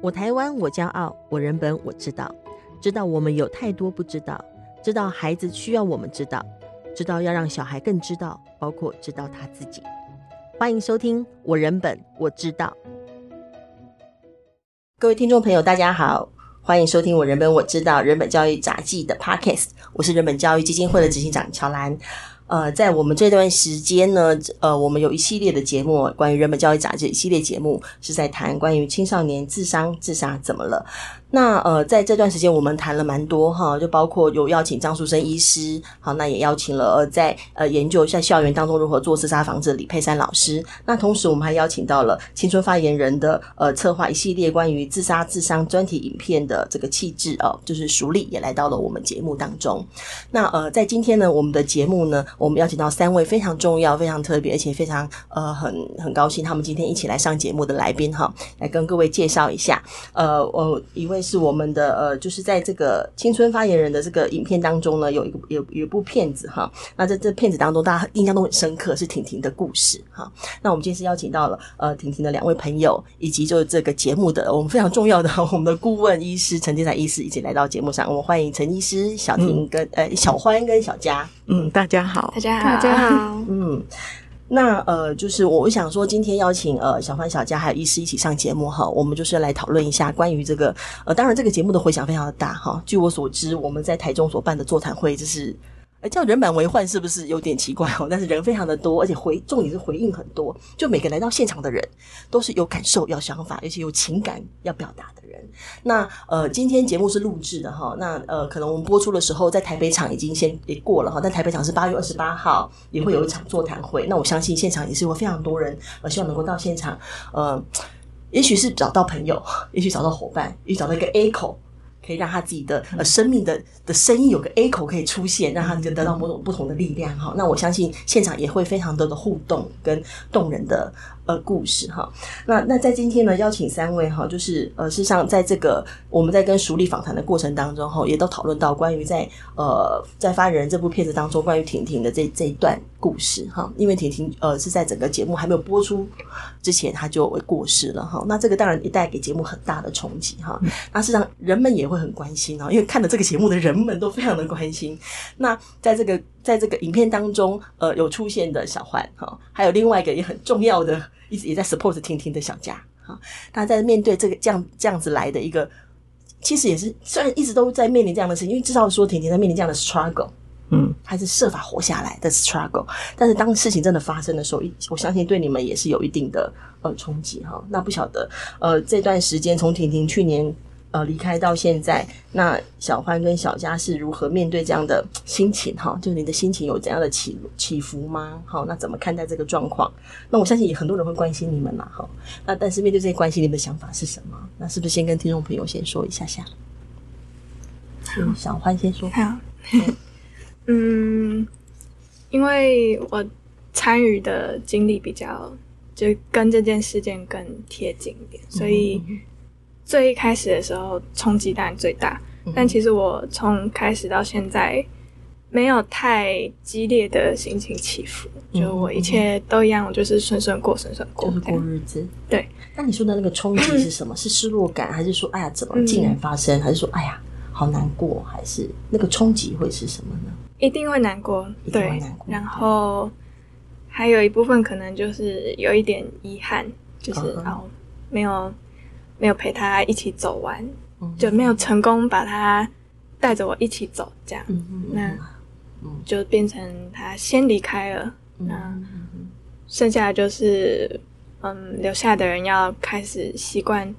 我台湾，我骄傲；我人本，我知道。知道我们有太多不知道，知道孩子需要我们知道，知道要让小孩更知道，包括知道他自己。欢迎收听《我人本我知道》。各位听众朋友，大家好，欢迎收听《我人本我知道》人本教育杂记的 Podcast。我是人本教育基金会的执行长乔兰。呃，在我们这段时间呢，呃，我们有一系列的节目，关于人本教育杂志一系列节目，是在谈关于青少年自伤、自杀怎么了。那呃，在这段时间我们谈了蛮多哈，就包括有邀请张树生医师，好，那也邀请了呃在呃研究在校园当中如何做自杀防治的李佩珊老师。那同时我们还邀请到了青春发言人的呃策划一系列关于自杀自伤专题影片的这个气质哦，就是熟丽也来到了我们节目当中。那呃在今天呢，我们的节目呢，我们邀请到三位非常重要、非常特别，而且非常呃很很高兴他们今天一起来上节目的来宾哈，来跟各位介绍一下。呃，我一位。是我们的呃，就是在这个青春发言人的这个影片当中呢，有一个有有一部片子哈。那在这片子当中，大家印象都很深刻，是婷婷的故事哈。那我们今天是邀请到了呃婷婷的两位朋友，以及就是这个节目的我们非常重要的 我们的顾问医师陈建才医师一起来到节目上。我们欢迎陈医师、小婷跟、嗯、呃小欢跟小佳。嗯，大家好，大家好，大家好。嗯。那呃，就是我想说，今天邀请呃小范、小佳还有医师一起上节目哈，我们就是来讨论一下关于这个呃，当然这个节目的回响非常的大哈。据我所知，我们在台中所办的座谈会就是。呃，叫人满为患是不是有点奇怪哦？但是人非常的多，而且回重点是回应很多，就每个来到现场的人都是有感受、有想法，而且有情感要表达的人。那呃，今天节目是录制的哈，那呃，可能我们播出的时候在台北场已经先也过了哈，但台北场是八月二十八号也会有一场座谈会。那我相信现场也是有非常多人，呃，希望能够到现场，呃，也许是找到朋友，也许找到伙伴，也许找到一个 A 口。可以让他自己的呃生命的的声音有个 echo 可以出现，让他就得到某种不同的力量哈。那我相信现场也会非常多的互动跟动人的。呃，故事哈，那那在今天呢，邀请三位哈，就是呃，事实上，在这个我们在跟熟力访谈的过程当中哈，也都讨论到关于在呃在发言人这部片子当中，关于婷婷的这这一段故事哈，因为婷婷呃是在整个节目还没有播出之前，她就过世了哈，那这个当然也带给节目很大的冲击哈，那事实上人们也会很关心啊，因为看了这个节目的人们都非常的关心，那在这个。在这个影片当中，呃，有出现的小欢哈，还有另外一个也很重要的，一直也在 support 婷婷的小佳哈。他在面对这个这样这样子来的一个，其实也是虽然一直都在面临这样的事情，因为至少说婷婷在面临这样的 struggle，嗯，还是设法活下来的 struggle。但是当事情真的发生的时候，我相信对你们也是有一定的呃冲击哈。那不晓得呃这段时间从婷婷去年。呃，离开到现在，那小欢跟小佳是如何面对这样的心情？哈，就是你的心情有怎样的起起伏吗？好，那怎么看待这个状况？那我相信也很多人会关心你们嘛，哈。那但是面对这些关心，你们的想法是什么？那是不是先跟听众朋友先说一下下？嗯，小欢先说。好，嗯，因为我参与的经历比较，就跟这件事件更贴近一点，所以。嗯最一开始的时候冲击当然最大，嗯，但其实我从开始到现在没有太激烈的心情起伏，嗯，就我一切都一样，我就是顺顺过，顺顺过，就是过日子。对，那你说的那个冲击是什么？是失落感，还是说哎呀怎么竟然发生，嗯，还是说哎呀好难过，还是那个冲击会是什么呢？一定会难过，对，然后还有一部分可能就是有一点遗憾，就是哦没有。没有陪他一起走完，嗯、就没有成功把他带着我一起走，这样，嗯、那就变成他先离开了，嗯、那剩下的就是，嗯，留下的人要开始习惯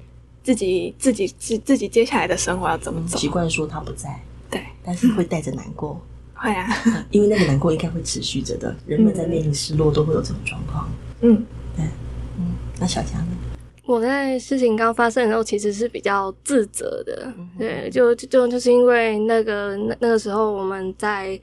自己自己自自己接下来的生活要怎么走，习惯说他不在，对，但是会带着难过，嗯、会啊，因为那个难过应该会持续着的，人们在面临失落都会有这种状况，嗯，对，嗯，那小佳呢？我在事情刚发生的时候，其实是比较自责的，对，就就就是因为那个那那个时候我们在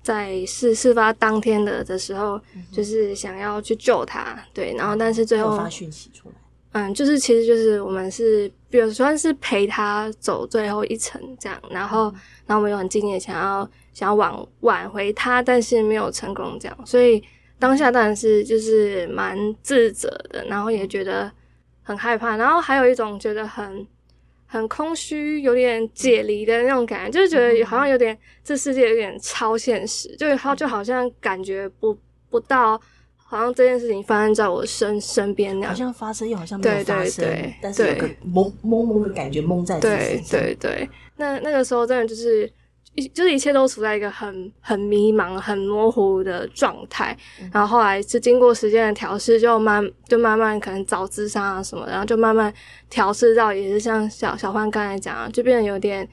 在事事发当天的的时候，就是想要去救他，对，然后但是最后发讯息出来，嗯，就是其实就是我们是比如算是陪他走最后一程这样，然后然后我们又很敬业，想要想要挽挽回他，但是没有成功这样，所以当下当然是就是蛮自责的，然后也觉得。很害怕，然后还有一种觉得很很空虚、有点解离的那种感觉，就是觉得好像有点这世界有点超现实，就好就好像感觉不不到，好像这件事情发生在我身身边那样，好像发生又好像没有发生，对但是有个懵懵懵的感觉懵在自己对对，那那个时候真的就是。就是一切都处在一个很很迷茫、很模糊的状态，嗯、然后后来是经过时间的调试，就慢就慢慢可能找咨商啊什么，然后就慢慢调试到，也是像小小欢刚才讲啊，就变得有点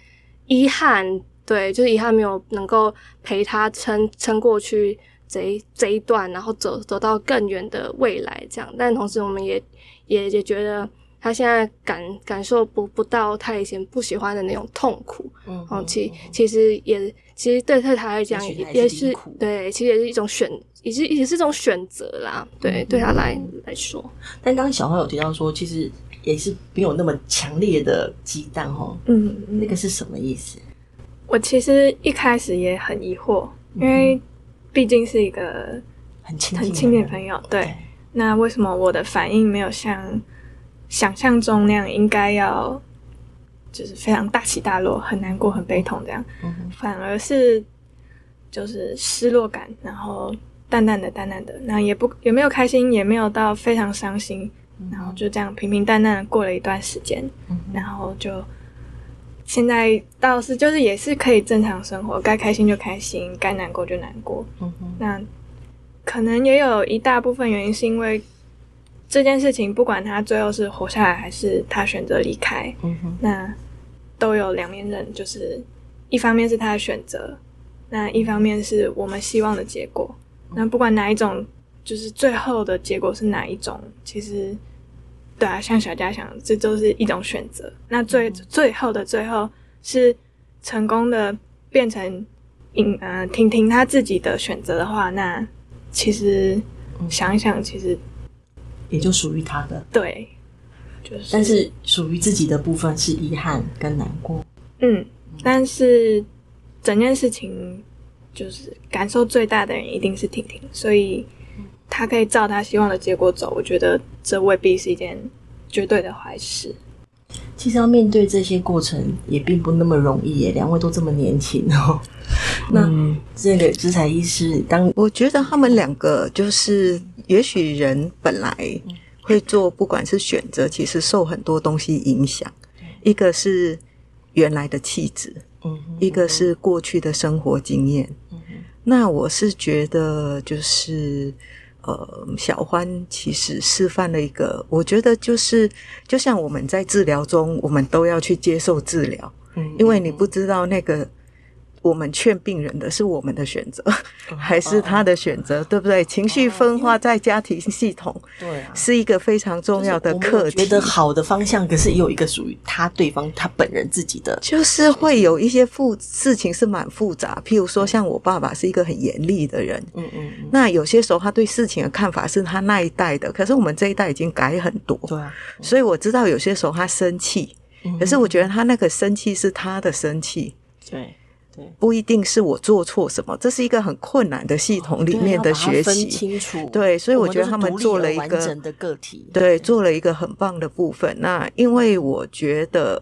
遗憾，对，就是遗憾没有能够陪他撑撑过去这一这一段，然后走走到更远的未来这样，但同时我们也也也觉得。他现在感感受不不到他以前不喜欢的那种痛苦，嗯，嗯，其其实也其实对对他来讲也也是对，其实也是一种选，也是也是一种选择啦，对，嗯、对他来来说。但刚刚小花有提到说，其实也是没有那么强烈的激荡哦，嗯，那个是什么意思？我其实一开始也很疑惑，因为毕竟是一个很亲很亲密的朋友，对，对，那为什么我的反应没有像？想象中那样应该要，就是非常大起大落，很难过，很悲痛这样，嗯、反而是就是失落感，然后淡淡的、淡淡的，那也不也没有开心，也没有到非常伤心，嗯、然后就这样平平淡淡的过了一段时间，嗯、然后就现在倒是就是也是可以正常生活，该开心就开心，该难过就难过。嗯、哼那可能也有一大部分原因是因为。这件事情，不管他最后是活下来还是他选择离开，嗯、哼那都有两面刃，就是一方面是他的选择，那一方面是我们希望的结果。嗯、那不管哪一种，就是最后的结果是哪一种，其实，对啊，像小佳想，这都是一种选择。那最、嗯、最后的最后是成功的变成，嗯呃，婷婷她自己的选择的话，那其实想一想，其实。也就属于他的，对，就是，但是属于自己的部分是遗憾跟难过，嗯，但是整件事情就是感受最大的人一定是婷婷，所以他可以照他希望的结果走，我觉得这未必是一件绝对的坏事。其实要面对这些过程也并不那么容易耶，两位都这么年轻哦。那这个资彩医师，当我觉得他们两个就是。也许人本来会做，不管是选择，其实受很多东西影响。一个是原来的气质，一个是过去的生活经验。那我是觉得，就是呃，小欢其实示范了一个，我觉得就是，就像我们在治疗中，我们都要去接受治疗，因为你不知道那个。我们劝病人的是我们的选择，还是他的选择，对不对？情绪分化在家庭系统，对，是一个非常重要的课题。觉得好的方向，可是也有一个属于他对方他本人自己的，就是会有一些复事情是蛮复杂。譬如说，像我爸爸是一个很严厉的人，嗯嗯，那有些时候他对事情的看法是他那一代的，可是我们这一代已经改很多，对啊。所以我知道有些时候他生气，可是我觉得他那个生气是他的生气，对。不一定是我做错什么，这是一个很困难的系统里面的学习。分清楚，对，所以我觉得他们做了一个完整的个体，对，做了一个很棒的部分。那因为我觉得，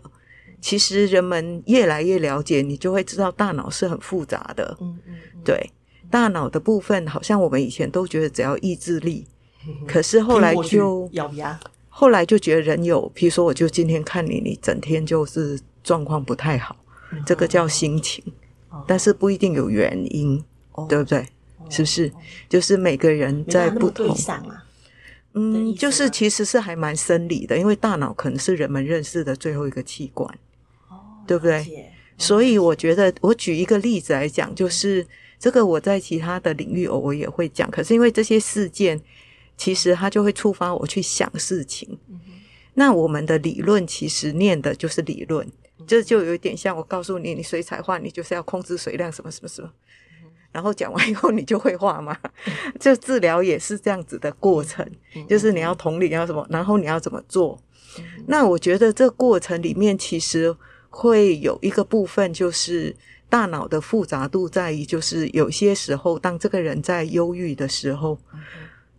其实人们越来越了解，你就会知道大脑是很复杂的。嗯嗯，对，大脑的部分好像我们以前都觉得只要意志力，可是后来就咬牙，后来就觉得人有，比如说我就今天看你，你整天就是状况不太好，这个叫心情。但是不一定有原因，哦、对不对？哦、是不是？就是每个人在不同，啊、嗯，就是其实是还蛮生理的，因为大脑可能是人们认识的最后一个器官，哦、对不对？所以我觉得，我举一个例子来讲，就是这个我在其他的领域偶尔也会讲，可是因为这些事件，其实它就会触发我去想事情。嗯、那我们的理论其实念的就是理论。这就有一点像我告诉你，你水彩画，你就是要控制水量，什么什么什么。然后讲完以后，你就会画嘛。就治疗也是这样子的过程，就是你要同理，要什么，然后你要怎么做。那我觉得这过程里面其实会有一个部分，就是大脑的复杂度在于，就是有些时候当这个人在忧郁的时候，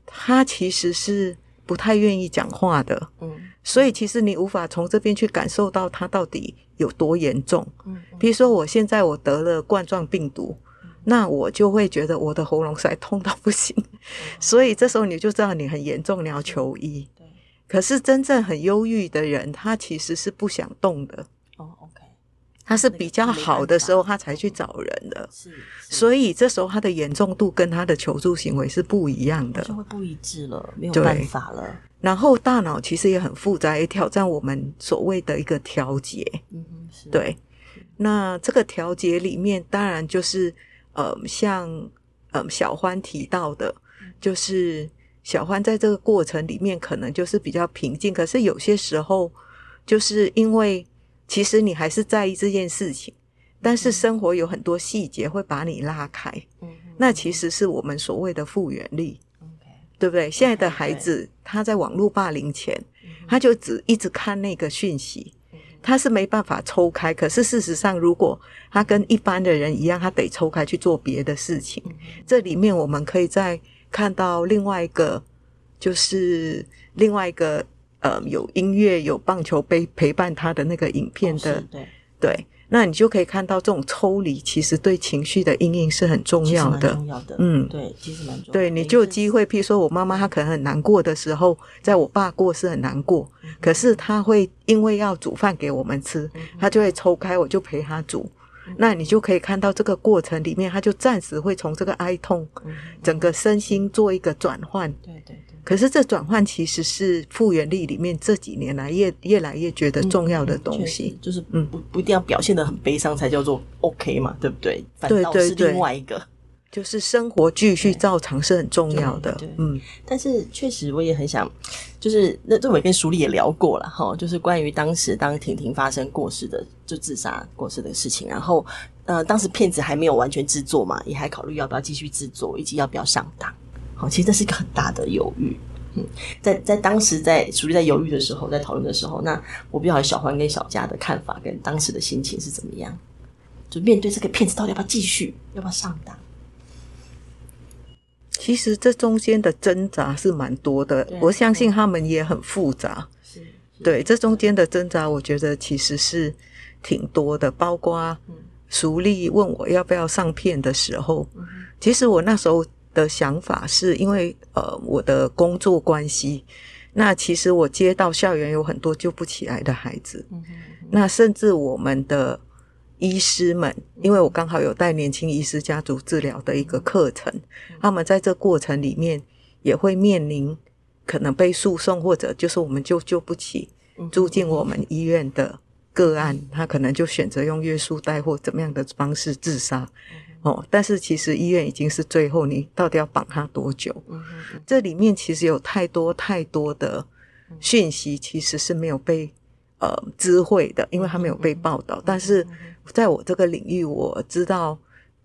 他其实是不太愿意讲话的，嗯，所以其实你无法从这边去感受到它到底有多严重，嗯，比如说我现在我得了冠状病毒，那我就会觉得我的喉咙塞痛到不行，所以这时候你就知道你很严重，你要求医。对，可是真正很忧郁的人，他其实是不想动的。他是比较好的时候，他才去找人的，是，所以这时候他的严重度跟他的求助行为是不一样的，就会不一致了，没有办法了。然后大脑其实也很复杂，也挑战我们所谓的一个调节。嗯哼，是。对，那这个调节里面，当然就是呃，像呃小欢提到的，就是小欢在这个过程里面可能就是比较平静，可是有些时候就是因为。其实你还是在意这件事情，但是生活有很多细节会把你拉开。嗯，那其实是我们所谓的复原力。对不对？现在的孩子他在网络霸凌前，他就只一直看那个讯息，他是没办法抽开。可是事实上，如果他跟一般的人一样，他得抽开去做别的事情。这里面我们可以再看到另外一个，就是另外一个。呃，有音乐、有棒球杯陪伴他的那个影片的，哦、对对，那你就可以看到这种抽离，其实对情绪的阴影是很重要的。重要的，嗯，对，其实蛮重要的。对，你就有机会，譬如说我妈妈，她可能很难过的时候，在我爸过世很难过，嗯、可是她会因为要煮饭给我们吃，嗯、她就会抽开，我就陪她煮。嗯、那你就可以看到这个过程里面，她就暂时会从这个哀痛，嗯、整个身心做一个转换。对对。可是这转换其实是复原力里面这几年来越越来越觉得重要的东西，嗯、就是嗯不不一定要表现得很悲伤才叫做 OK 嘛，对不对？反倒是另外一个，就是生活继续照常是很重要的。嗯，但是确实我也很想，就是那这我跟淑丽也聊过了哈，就是关于当时当婷婷发生过世的就自杀过世的事情，然后呃当时片子还没有完全制作嘛，也还考虑要不要继续制作，以及要不要上档。好，其实这是一个很大的犹豫。嗯，在在当时在属于在犹豫的时候，在讨论的时候，那我不晓得小欢跟小佳的看法跟当时的心情是怎么样？就面对这个骗子，到底要不要继续，要不要上当？其实这中间的挣扎是蛮多的，我相信他们也很复杂。是，对，这中间的挣扎，我觉得其实是挺多的。包括熟丽问我要不要上片的时候，其实我那时候。的想法是因为呃我的工作关系，那其实我接到校园有很多救不起来的孩子，嗯嗯嗯、那甚至我们的医师们，因为我刚好有带年轻医师家族治疗的一个课程，嗯、他们在这过程里面也会面临可能被诉讼，或者就是我们就救不起住进我们医院的个案，他可能就选择用约束带或怎么样的方式自杀。哦，但是其实医院已经是最后，你到底要绑他多久？嗯哼，这里面其实有太多太多的讯息，其实是没有被呃知会的，因为他没有被报道。但是在我这个领域，我知道，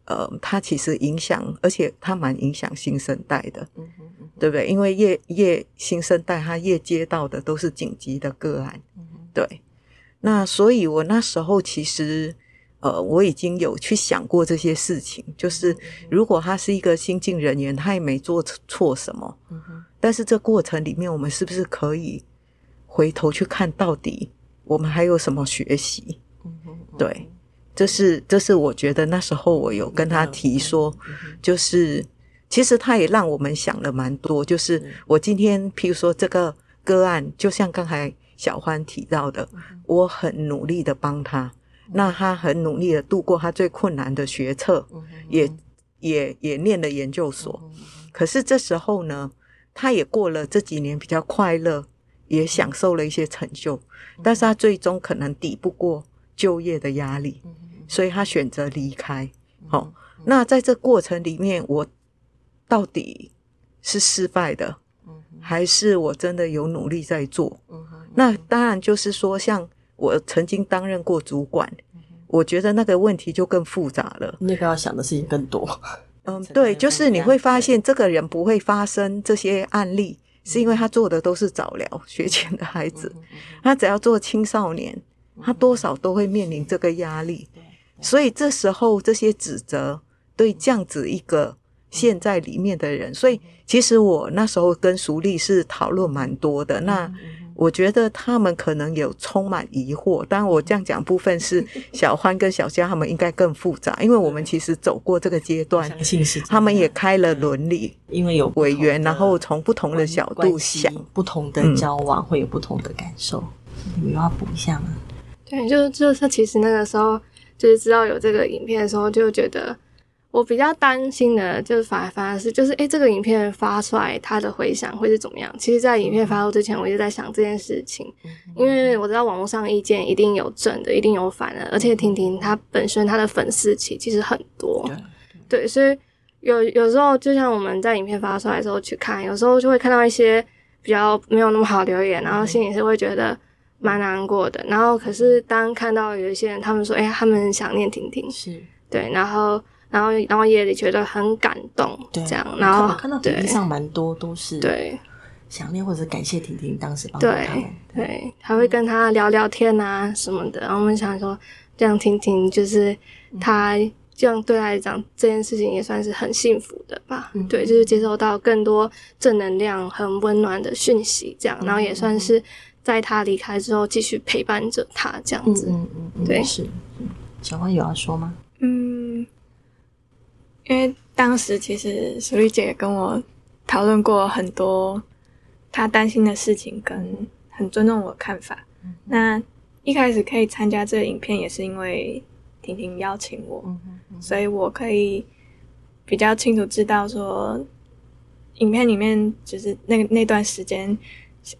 呃，他其实影响，而且他蛮影响新生代的，嗯嗯，对不对？因为越越新生代，他越接到的都是紧急的个案，嗯哼，对。那所以我那时候其实。呃，我已经有去想过这些事情，就是如果他是一个新进人员，他也没做错什么，但是这过程里面，我们是不是可以回头去看到底我们还有什么学习？对，这是这是我觉得那时候我有跟他提说，就是其实他也让我们想了蛮多，就是我今天譬如说这个个案，就像刚才小欢提到的，我很努力的帮他。那他很努力的度过他最困难的学测，也也也念了研究所。可是这时候呢，他也过了这几年比较快乐，也享受了一些成就。但是他最终可能抵不过就业的压力，所以他选择离开。好，那在这过程里面，我到底是失败的，还是我真的有努力在做？那当然就是说像。我曾经担任过主管，我觉得那个问题就更复杂了。那个要想的事情更多。嗯，对，就是你会发现这个人不会发生这些案例，是因为他做的都是早疗学前的孩子。他只要做青少年，他多少都会面临这个压力。所以这时候这些指责对这样子一个陷在里面的人。所以其实我那时候跟熟丽是讨论蛮多的。那我觉得他们可能有充满疑惑，当然我这样讲部分是 小欢跟小佳他们应该更复杂，因为我们其实走过这个阶段，他们也开了伦理，因为有委员，然后从不同的角度想，不同的交往会有不同的感受。你们要补一下吗？对，就就是其实那个时候就是知道有这个影片的时候，就觉得。我比较担心的，就是反而反而是就是，诶、欸，这个影片发出来，它的回响会是怎么样？其实，在影片发布之前，我一直在想这件事情，因为我知道网络上意见一定有正的，一定有反的，而且婷婷她本身她的粉丝其其实很多，对，所以有有时候就像我们在影片发出来的时候去看，有时候就会看到一些比较没有那么好留言，然后心里是会觉得蛮难过的。然后可是当看到有一些人他们说，诶、欸，他们想念婷婷，是对，然后。然后，然后也觉得很感动，这样。然后看到抖音上蛮多都是对想念或者感谢婷婷当时帮助他们，对，对，还会跟他聊聊天啊什么的。然后我们想说，这样婷婷就是他这样对他来讲这件事情也算是很幸福的吧？嗯、对，就是接受到更多正能量、很温暖的讯息，这样。然后也算是在他离开之后继续陪伴着他这样子。嗯嗯嗯，对，是。小欢有要说吗？嗯。因为当时其实淑丽姐跟我讨论过很多她担心的事情，跟很尊重我的看法。嗯、那一开始可以参加这个影片，也是因为婷婷邀请我，嗯嗯、所以我可以比较清楚知道说，影片里面就是那那段时间，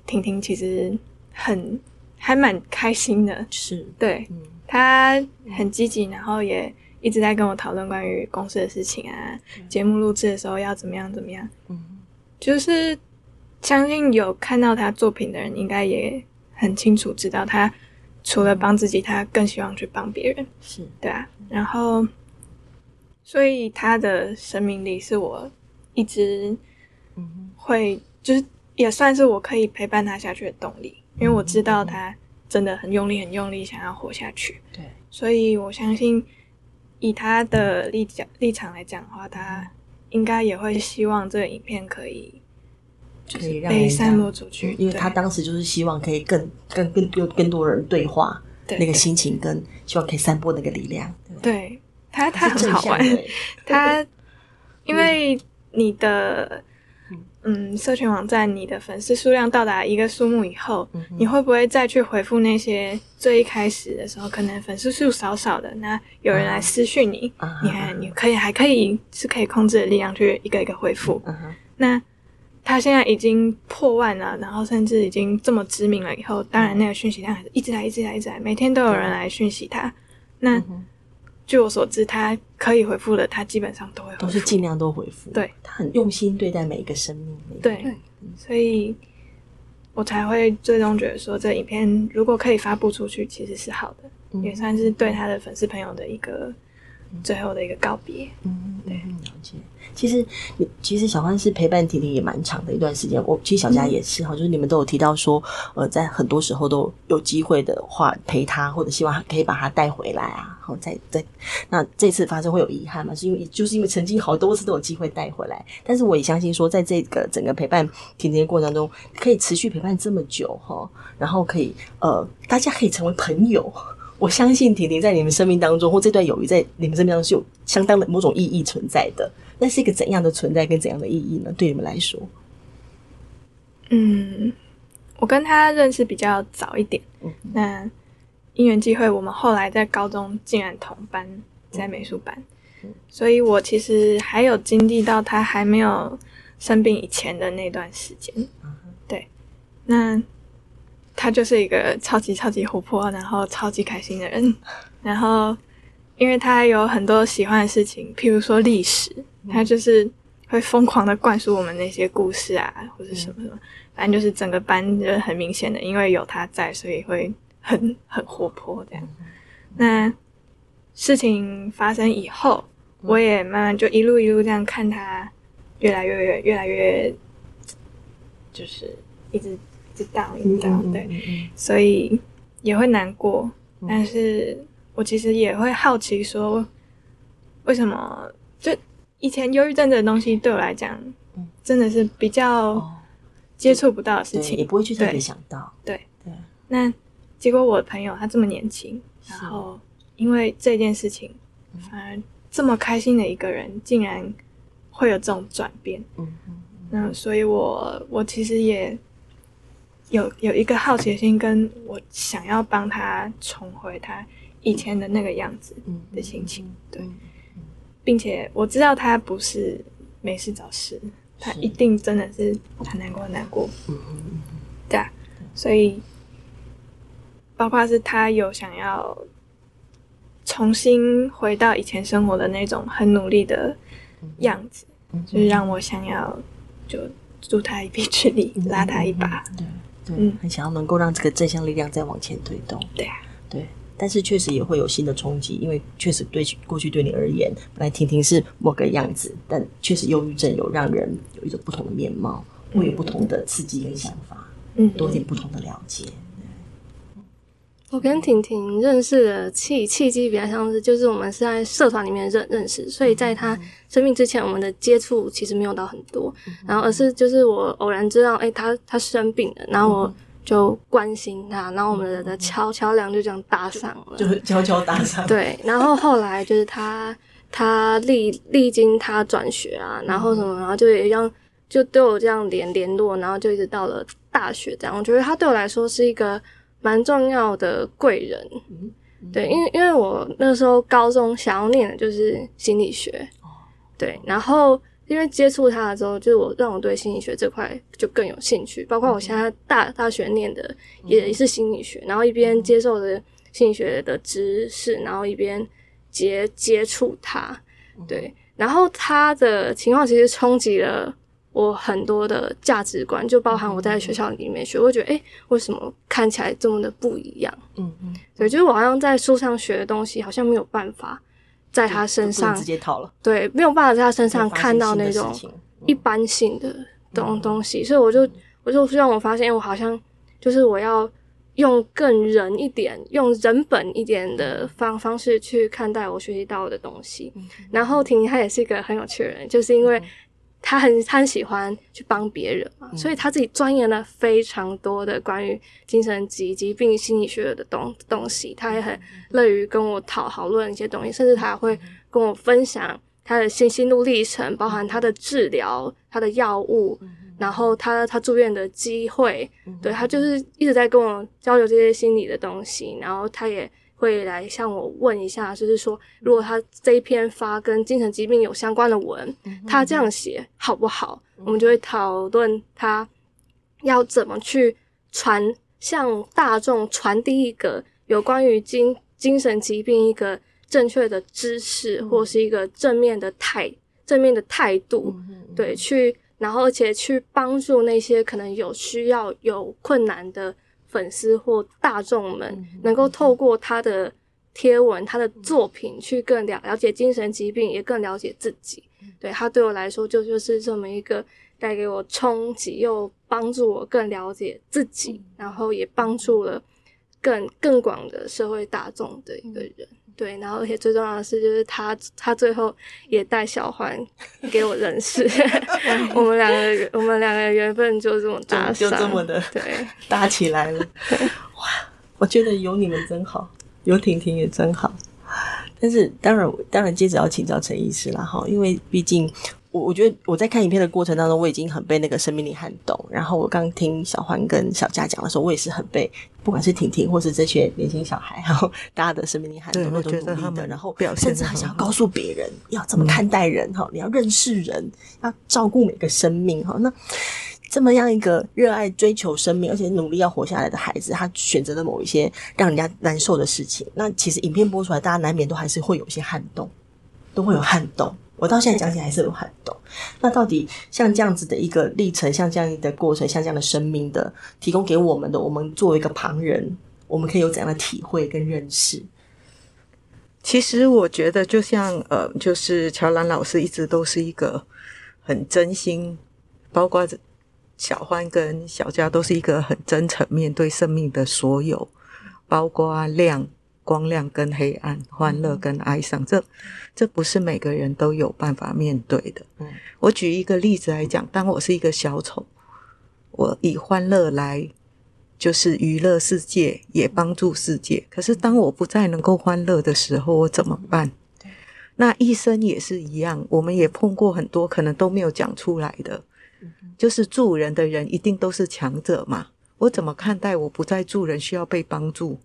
婷婷其实很还蛮开心的，是对，嗯、她很积极，然后也。一直在跟我讨论关于公司的事情啊，节目录制的时候要怎么样怎么样，嗯，就是相信有看到他作品的人，应该也很清楚知道他除了帮自己，他更希望去帮别人，是。对啊，然后所以他的生命力是我一直嗯会就是也算是我可以陪伴他下去的动力，因为我知道他真的很用力很用力想要活下去，对，所以我相信。以他的立场立场来讲的话，他应该也会希望这个影片可以可以被散播出去，因为他当时就是希望可以更更更多更多人对话，那个心情跟希望可以散播那个力量。对他，他很好玩，他因为你的。嗯，社群网站，你的粉丝数量到达一个数目以后，嗯、你会不会再去回复那些最一开始的时候可能粉丝数少少的？那有人来私讯你，啊、你还你可以还可以是可以控制的力量去一个一个回复。嗯、那他现在已经破万了，然后甚至已经这么知名了以后，当然那个讯息量还是一直来一直来一直来，每天都有人来讯息他。嗯、那。嗯据我所知，他可以回复的，他基本上都会回复，都是尽量都回复。对，他很用心对待每一个生命。对，所以我才会最终觉得说，这影片如果可以发布出去，其实是好的，嗯、也算是对他的粉丝朋友的一个最后的一个告别。嗯，对，了解。其实，你其实小欢是陪伴婷婷也蛮长的一段时间。我其实小佳也是哈，嗯、就是你们都有提到说，呃，在很多时候都有机会的话陪他，或者希望可以把他带回来啊。好，再再那这次发生会有遗憾吗？是因为就是因为曾经好多次都有机会带回来，但是我也相信说，在这个整个陪伴婷婷的过程当中，可以持续陪伴这么久哈，然后可以呃，大家可以成为朋友。我相信婷婷在你们生命当中，或这段友谊在你们生命当中是有相当的某种意义存在的。那是一个怎样的存在跟怎样的意义呢？对你们来说，嗯，我跟他认识比较早一点，嗯、那因缘际会，我们后来在高中竟然同班，在美术班，嗯、所以我其实还有经历到他还没有生病以前的那段时间，嗯、对，那他就是一个超级超级活泼，然后超级开心的人，然后因为他有很多喜欢的事情，譬如说历史。他就是会疯狂的灌输我们那些故事啊，或者什么什么，反正就是整个班就是很明显的，因为有他在，所以会很 很活泼这样。那事情发生以后，我也慢慢就一路一路这样看他越来越越来越，就是一直一直 down 一直 down，对，所以也会难过，但是我其实也会好奇说，为什么就。以前忧郁症的东西对我来讲，真的是比较接触不到的事情，也不会去特别想到。对对，对。那结果我的朋友他这么年轻，然后因为这件事情，反而这么开心的一个人，竟然会有这种转变。嗯嗯。那所以我我其实也有有一个好奇心，跟我想要帮他重回他以前的那个样子的心情，对。并且我知道他不是没事找事，他一定真的是很难过很难过。对啊，所以包括是他有想要重新回到以前生活的那种很努力的样子，就是让我想要就助他一臂之力，拉他一把。对对，嗯，很想要能够让这个正向力量再往前推动。对啊，对。但是确实也会有新的冲击，因为确实对过去对你而言，本来婷婷是某个样子，但确实忧郁症有让人有一种不同的面貌，会有不同的刺激跟想法，嗯，多点不同的了解。我跟婷婷认识的契契机比较像是，就是我们是在社团里面认认识，所以在她生病之前，我们的接触其实没有到很多，然后而是就是我偶然知道，哎、欸，他他生病了，然后我。就关心他，然后我们的敲敲梁就这样搭上了，就是 悄悄搭上。对，然后后来就是他他历历经他转学啊，然后什么，然后就也一样，就对我这样联联络，然后就一直到了大学这样。我觉得他对我来说是一个蛮重要的贵人，对，因为因为我那时候高中想要念的就是心理学，对，然后。因为接触他的时候，就是我让我对心理学这块就更有兴趣。包括我现在大大学念的也是心理学，然后一边接受着心理学的知识，然后一边接接触他。对，然后他的情况其实冲击了我很多的价值观，就包含我在学校里面学，我会觉得，诶，为什么看起来这么的不一样？嗯嗯，对，就是我好像在书上学的东西，好像没有办法。在他身上直接套了，对，没有办法在他身上看到那种一般性的东东西，所以我就我就让我发现，我好像就是我要用更人一点、用人本一点的方方式去看待我学习到的东西。然后婷婷她也是一个很有趣的人，就是因为。他很他很喜欢去帮别人嘛，所以他自己钻研了非常多的关于精神疾疾病心理学的东东西。他也很乐于跟我讨讨论一些东西，甚至他还会跟我分享他的心心路历程，包含他的治疗、他的药物，然后他他住院的机会。对，他就是一直在跟我交流这些心理的东西，然后他也。会来向我问一下，就是说，如果他这一篇发跟精神疾病有相关的文，他这样写好不好？我们就会讨论他要怎么去传向大众传递一个有关于精精神疾病一个正确的知识，或是一个正面的态正面的态度，对，去然后而且去帮助那些可能有需要有困难的。粉丝或大众们能够透过他的贴文、他的作品去更了了解精神疾病，也更了解自己。对，他对我来说，就就是这么一个带给我冲击，又帮助我更了解自己，然后也帮助了更更广的社会大众的一个人。对，然后而且最重要的是，就是他他最后也带小环给我认识，我们两个我们两个缘分就这么搭上，就这么的对 搭起来了。哇，我觉得有你们真好，有婷婷也真好。但是当然当然接着要请教陈医师了哈，因为毕竟。我我觉得我在看影片的过程当中，我已经很被那个生命力撼动。然后我刚听小欢跟小佳讲的时候，我也是很被，不管是婷婷或是这些年轻小孩，然后大家的生命力撼动，那种努力的，然后甚至很想要告诉别人要怎么看待人哈，你要认识人，要照顾每个生命哈。那这么样一个热爱追求生命，而且努力要活下来的孩子，他选择了某一些让人家难受的事情。那其实影片播出来，大家难免都还是会有一些撼动，都会有撼动。我到现在讲起来还是很懂。那到底像这样子的一个历程，像这样的过程，像这样的生命的提供给我们的，我们作为一个旁人，我们可以有怎样的体会跟认识？其实我觉得，就像呃，就是乔兰老师一直都是一个很真心，包括小欢跟小佳都是一个很真诚面对生命的所有，包括量、光亮跟黑暗，欢乐跟哀伤，这这不是每个人都有办法面对的。嗯，我举一个例子来讲，当我是一个小丑，我以欢乐来就是娱乐世界，也帮助世界。可是当我不再能够欢乐的时候，我怎么办？那医生也是一样，我们也碰过很多可能都没有讲出来的，就是助人的人一定都是强者嘛。我怎么看待我不再助人，需要被帮助？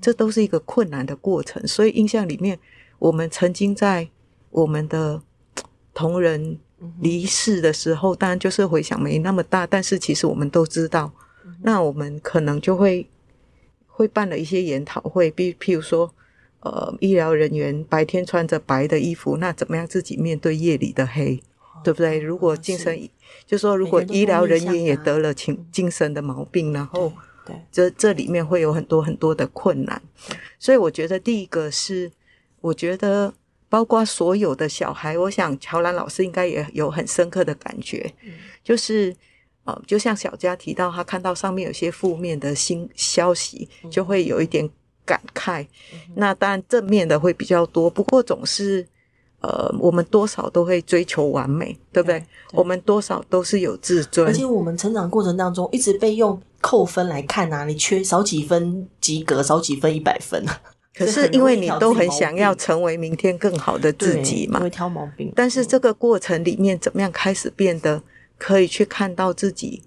这都是一个困难的过程。所以印象里面，我们曾经在我们的同仁离世的时候，当然就是回想没那么大，但是其实我们都知道，那我们可能就会会办了一些研讨会，比譬如说，呃，医疗人员白天穿着白的衣服，那怎么样自己面对夜里的黑？对不对？如果精神，就说如果医疗人员也得了精精神的毛病，然后这这里面会有很多很多的困难。所以我觉得第一个是，我觉得包括所有的小孩，我想乔兰老师应该也有很深刻的感觉，就是呃，就像小佳提到，他看到上面有些负面的新消息，就会有一点感慨。那当然正面的会比较多，不过总是。呃，我们多少都会追求完美，对不对？对对，我们多少都是有自尊，而且我们成长过程当中一直被用扣分来看啊，你缺少几分及格，少几分一百分。可是因为你都很想要 成为明天更好的自己嘛，会挑毛病。但是这个过程里面，怎么样开始变得可以去看到自己？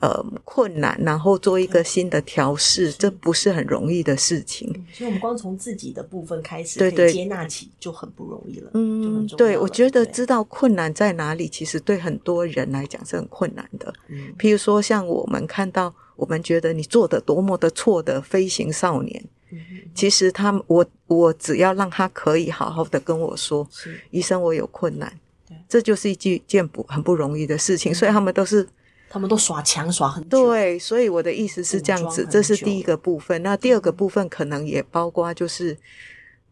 呃，困难，然后做一个新的调试，这不是很容易的事情。所以，我们光从自己的部分开始，对对，接纳起就很不容易了。嗯，对，我觉得知道困难在哪里，其实对很多人来讲是很困难的。嗯，譬如说，像我们看到，我们觉得你做的多么的错的飞行少年，嗯，其实他我我只要让他可以好好的跟我说，是医生，我有困难，对，这就是一件件不很不容易的事情。所以他们都是。他们都耍强耍很久，对，所以我的意思是这样子，这是第一个部分。那第二个部分可能也包括就是，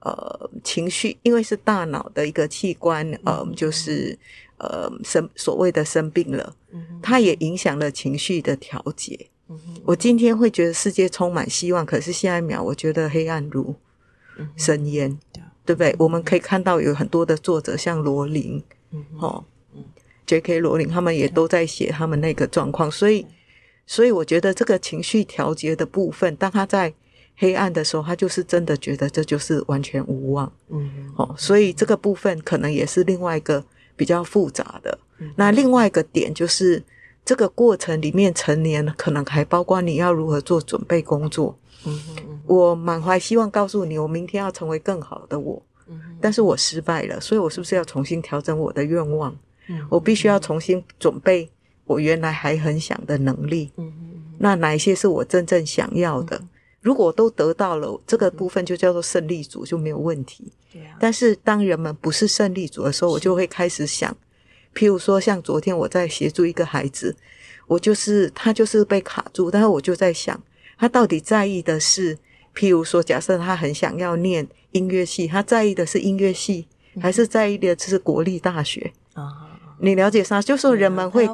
呃，情绪，因为是大脑的一个器官，呃，就是呃生所谓的生病了，它也影响了情绪的调节。我今天会觉得世界充满希望，可是下一秒我觉得黑暗如深渊，对不对？我们可以看到有很多的作者，像罗琳，哦。J.K. 罗琳他们也都在写他们那个状况，所以，所以我觉得这个情绪调节的部分，当他在黑暗的时候，他就是真的觉得这就是完全无望。嗯，哦，所以这个部分可能也是另外一个比较复杂的。那另外一个点就是，这个过程里面成年可能还包括你要如何做准备工作。嗯嗯，我满怀希望告诉你，我明天要成为更好的我。嗯，但是我失败了，所以我是不是要重新调整我的愿望？我必须要重新准备我原来还很想的能力。嗯嗯，那哪一些是我真正想要的？如果都得到了，这个部分就叫做胜利组，就没有问题。对啊。但是当人们不是胜利组的时候，我就会开始想，譬如说像昨天我在协助一个孩子，我就是他就是被卡住，但是我就在想，他到底在意的是，譬如说假设他很想要念音乐系，他在意的是音乐系，还是在意的是国立大学啊？你了解啥？就是人们会，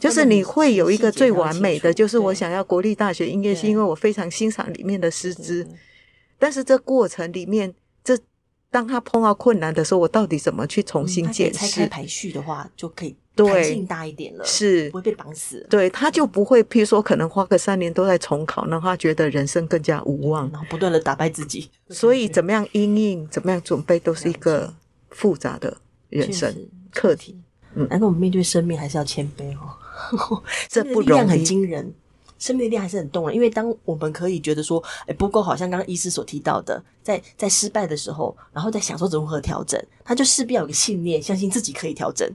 就是你会有一个最完美的，就是我想要国立大学音乐系，因为我非常欣赏里面的师资。但是这过程里面，这当他碰到困难的时候，我到底怎么去重新检视？拆开排序的话，就可以弹性大一点了，是不会被绑死。对，他就不会，譬如说，可能花个三年都在重考，那他觉得人生更加无望，然后不断的打败自己。所以，怎么样因应，怎么样准备，都是一个复杂的人生课题。嗯，难怪我们面对生命还是要谦卑哦。这不容易，很惊人，生命的力量还是很动人。因为当我们可以觉得说，哎，不够好，像刚刚医师所提到的，在在失败的时候，然后在想说如何调整，他就势必要有个信念，相信自己可以调整。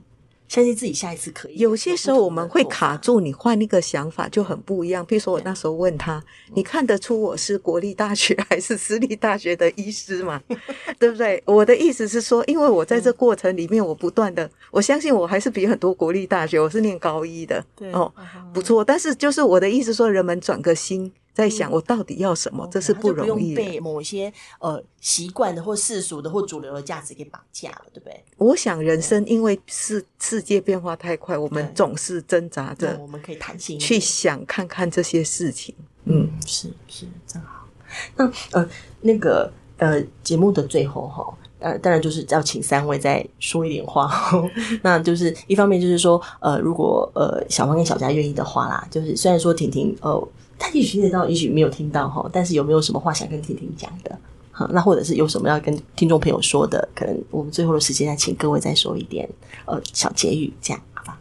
相信自己下一次可以。有些时候我们会卡住，你换一个想法就很不一样。比如说我那时候问他：“你看得出我是国立大学还是私立大学的医师吗？” 对不对？我的意思是说，因为我在这过程里面，我不断的，我相信我还是比很多国立大学，我是念高一的，哦，不错。但是就是我的意思说，人们转个心。在想我到底要什么，嗯、这是不容易的。被某些呃习惯的或世俗的或主流的价值给绑架了，对不对？我想人生因为世世界变化太快，我们总是挣扎着，我们可以弹性去想看看这些事情。嗯，是是，真好。那呃，那个呃，节目的最后哈，呃，当然就是要请三位再说一点话。那就是一方面就是说，呃，如果呃小芳跟小佳愿意的话啦，就是虽然说婷婷呃，她也许听得到，也许没有听到哈，但是有没有什么话想跟婷婷讲的？好，那或者是有什么要跟听众朋友说的？可能我们最后的时间再请各位再说一点呃小结语，这样好吧？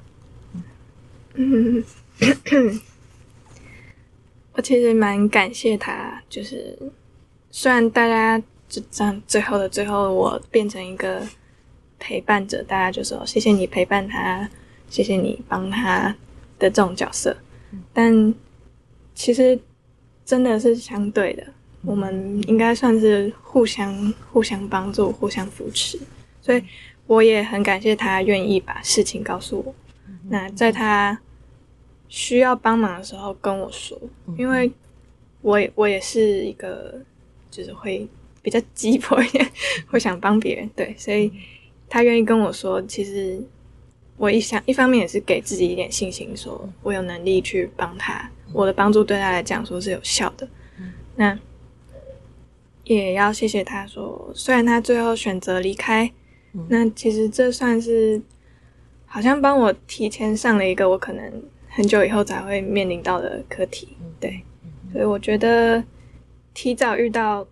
嗯，我其实蛮感谢他，就是。虽然大家就这样，最后的最后，我变成一个陪伴者，大家就说谢谢你陪伴他，谢谢你帮他的这种角色，但其实真的是相对的，我们应该算是互相互相帮助、互相扶持，所以我也很感谢他愿意把事情告诉我。那在他需要帮忙的时候跟我说，因为我也我也是一个。就是会比较鸡婆一点，会想帮别人，对，所以他愿意跟我说，其实我一想，一方面也是给自己一点信心，说我有能力去帮他，我的帮助对他来讲说是有效的。那也要谢谢他说，虽然他最后选择离开，那其实这算是好像帮我提前上了一个我可能很久以后才会面临到的课题，对，所以我觉得。提早遇到，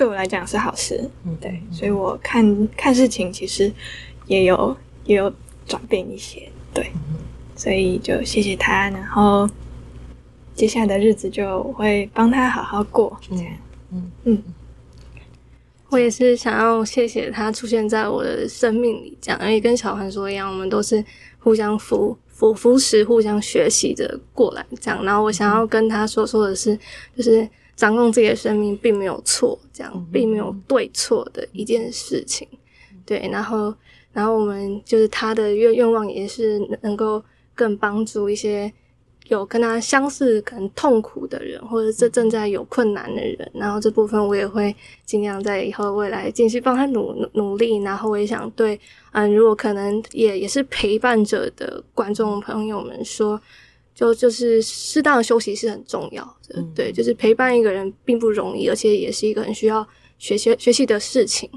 对我来讲是好事。嗯，对，所以我看看事情其实也有也有转变一些。对，所以就谢谢他，然后接下来的日子就会帮他好好过。这样，嗯嗯，我也是想要谢谢他出现在我的生命里，这样，也跟小环说一样，我们都是互相扶扶扶持、互相学习着过来，这样。然后我想要跟他说说的是，就是。掌控自己的生命并没有错，这样并没有对错的一件事情，对。然后，然后我们就是他的愿愿望也是能够更帮助一些有跟他相似可能痛苦的人，或者是正在有困难的人。然后这部分我也会尽量在以后未来继续帮他努努力。然后我也想对，嗯，如果可能也也是陪伴者的观众朋友们说。就就是适当的休息是很重要的，嗯、对，就是陪伴一个人并不容易，而且也是一个很需要学习学习的事情。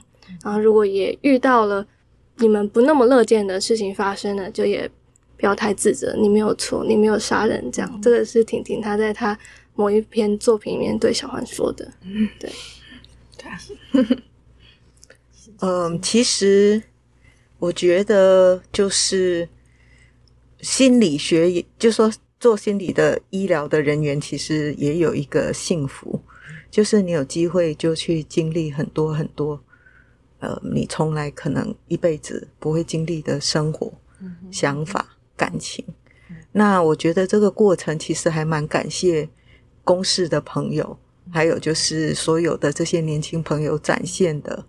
然后，如果也遇到了你们不那么乐见的事情发生了，就也不要太自责，你没有错，你没有杀人，这样。嗯、这个是婷婷她在她某一篇作品里面对小环说的。嗯，对，对啊。嗯，其实我觉得就是心理学，也就是说。做心理的医疗的人员，其实也有一个幸福，就是你有机会就去经历很多很多，呃，你从来可能一辈子不会经历的生活、想法、感情。那我觉得这个过程其实还蛮感谢公事的朋友，还有就是所有的这些年轻朋友展现的，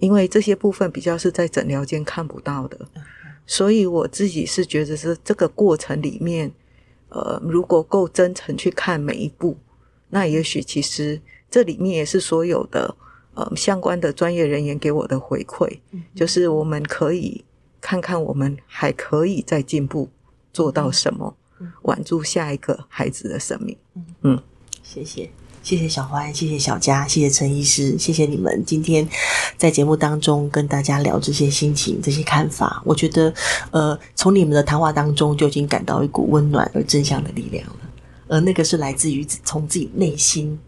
因为这些部分比较是在诊疗间看不到的，所以我自己是觉得是这个过程里面。呃，如果够真诚去看每一步，那也许其实这里面也是所有的呃相关的专业人员给我的回馈，嗯、就是我们可以看看我们还可以再进步，做到什么，嗯、挽住下一个孩子的生命。嗯，嗯，谢谢。谢谢小欢，谢谢小佳，谢谢陈医师，谢谢你们今天在节目当中跟大家聊这些心情、这些看法。我觉得，呃，从你们的谈话当中就已经感到一股温暖而正向的力量了。而那个是来自于从自己内心、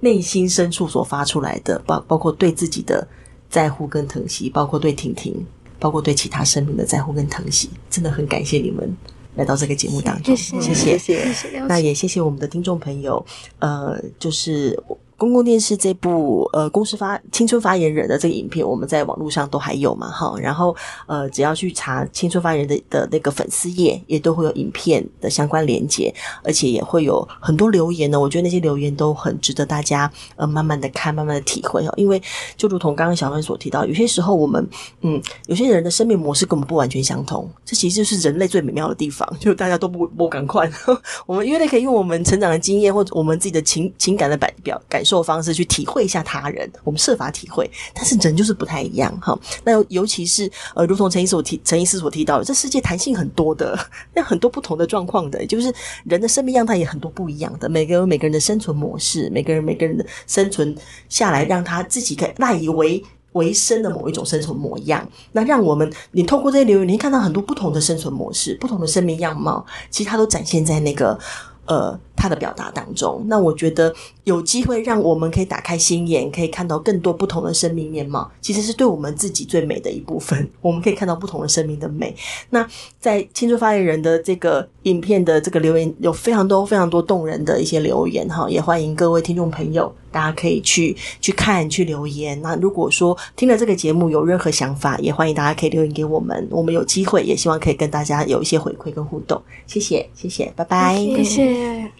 内心深处所发出来的，包包括对自己的在乎跟疼惜，包括对婷婷，包括对其他生命的在乎跟疼惜。真的很感谢你们。来到这个节目当中，谢谢，谢谢，谢谢，那也谢谢我们的听众朋友，呃，就是。公共电视这部呃，公司发青春发言人的这个影片，我们在网络上都还有嘛，哈。然后呃，只要去查青春发言人的的那个粉丝页，也都会有影片的相关连接，而且也会有很多留言呢。我觉得那些留言都很值得大家呃慢慢的看，慢慢的体会哦。因为就如同刚刚小芬所提到，有些时候我们嗯，有些人的生命模式跟我们不完全相同，这其实就是人类最美妙的地方，就大家都不不赶快。我们因为可以用我们成长的经验或者我们自己的情情感的表表感受。受方式去体会一下他人，我们设法体会，但是人就是不太一样哈。那尤其是呃，如同陈医师所提，陈医师所提到的，这世界弹性很多的，那很多不同的状况的，就是人的生命样态也很多不一样的，每个人有每个人的生存模式，每个人每个人的生存下来，让他自己可以赖以为为生的某一种生存模样。那让我们，你透过这些留言，你看到很多不同的生存模式，不同的生命样貌，其实它都展现在那个。呃，他的表达当中，那我觉得有机会让我们可以打开心眼，可以看到更多不同的生命面貌，其实是对我们自己最美的一部分。我们可以看到不同的生命的美。那在青春发言人的这个影片的这个留言，有非常多非常多动人的一些留言哈，也欢迎各位听众朋友，大家可以去去看去留言。那如果说听了这个节目有任何想法，也欢迎大家可以留言给我们，我们有机会也希望可以跟大家有一些回馈跟互动。谢谢，谢谢，拜拜，谢谢。ね。